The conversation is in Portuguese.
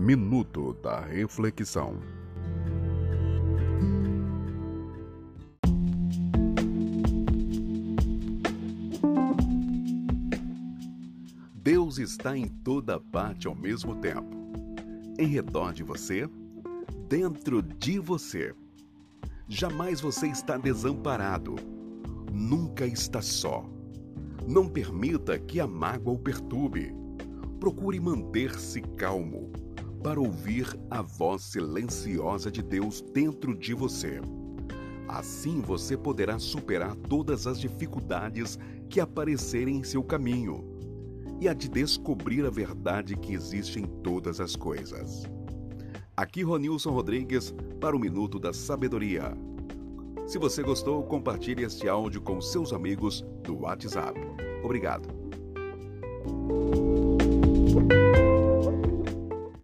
Minuto da Reflexão. Deus está em toda parte ao mesmo tempo. Em redor de você, dentro de você. Jamais você está desamparado. Nunca está só. Não permita que a mágoa o perturbe. Procure manter-se calmo para ouvir a voz silenciosa de Deus dentro de você. Assim você poderá superar todas as dificuldades que aparecerem em seu caminho e a de descobrir a verdade que existe em todas as coisas. Aqui Ronilson Rodrigues para o Minuto da Sabedoria. Se você gostou, compartilhe este áudio com seus amigos do WhatsApp. Obrigado.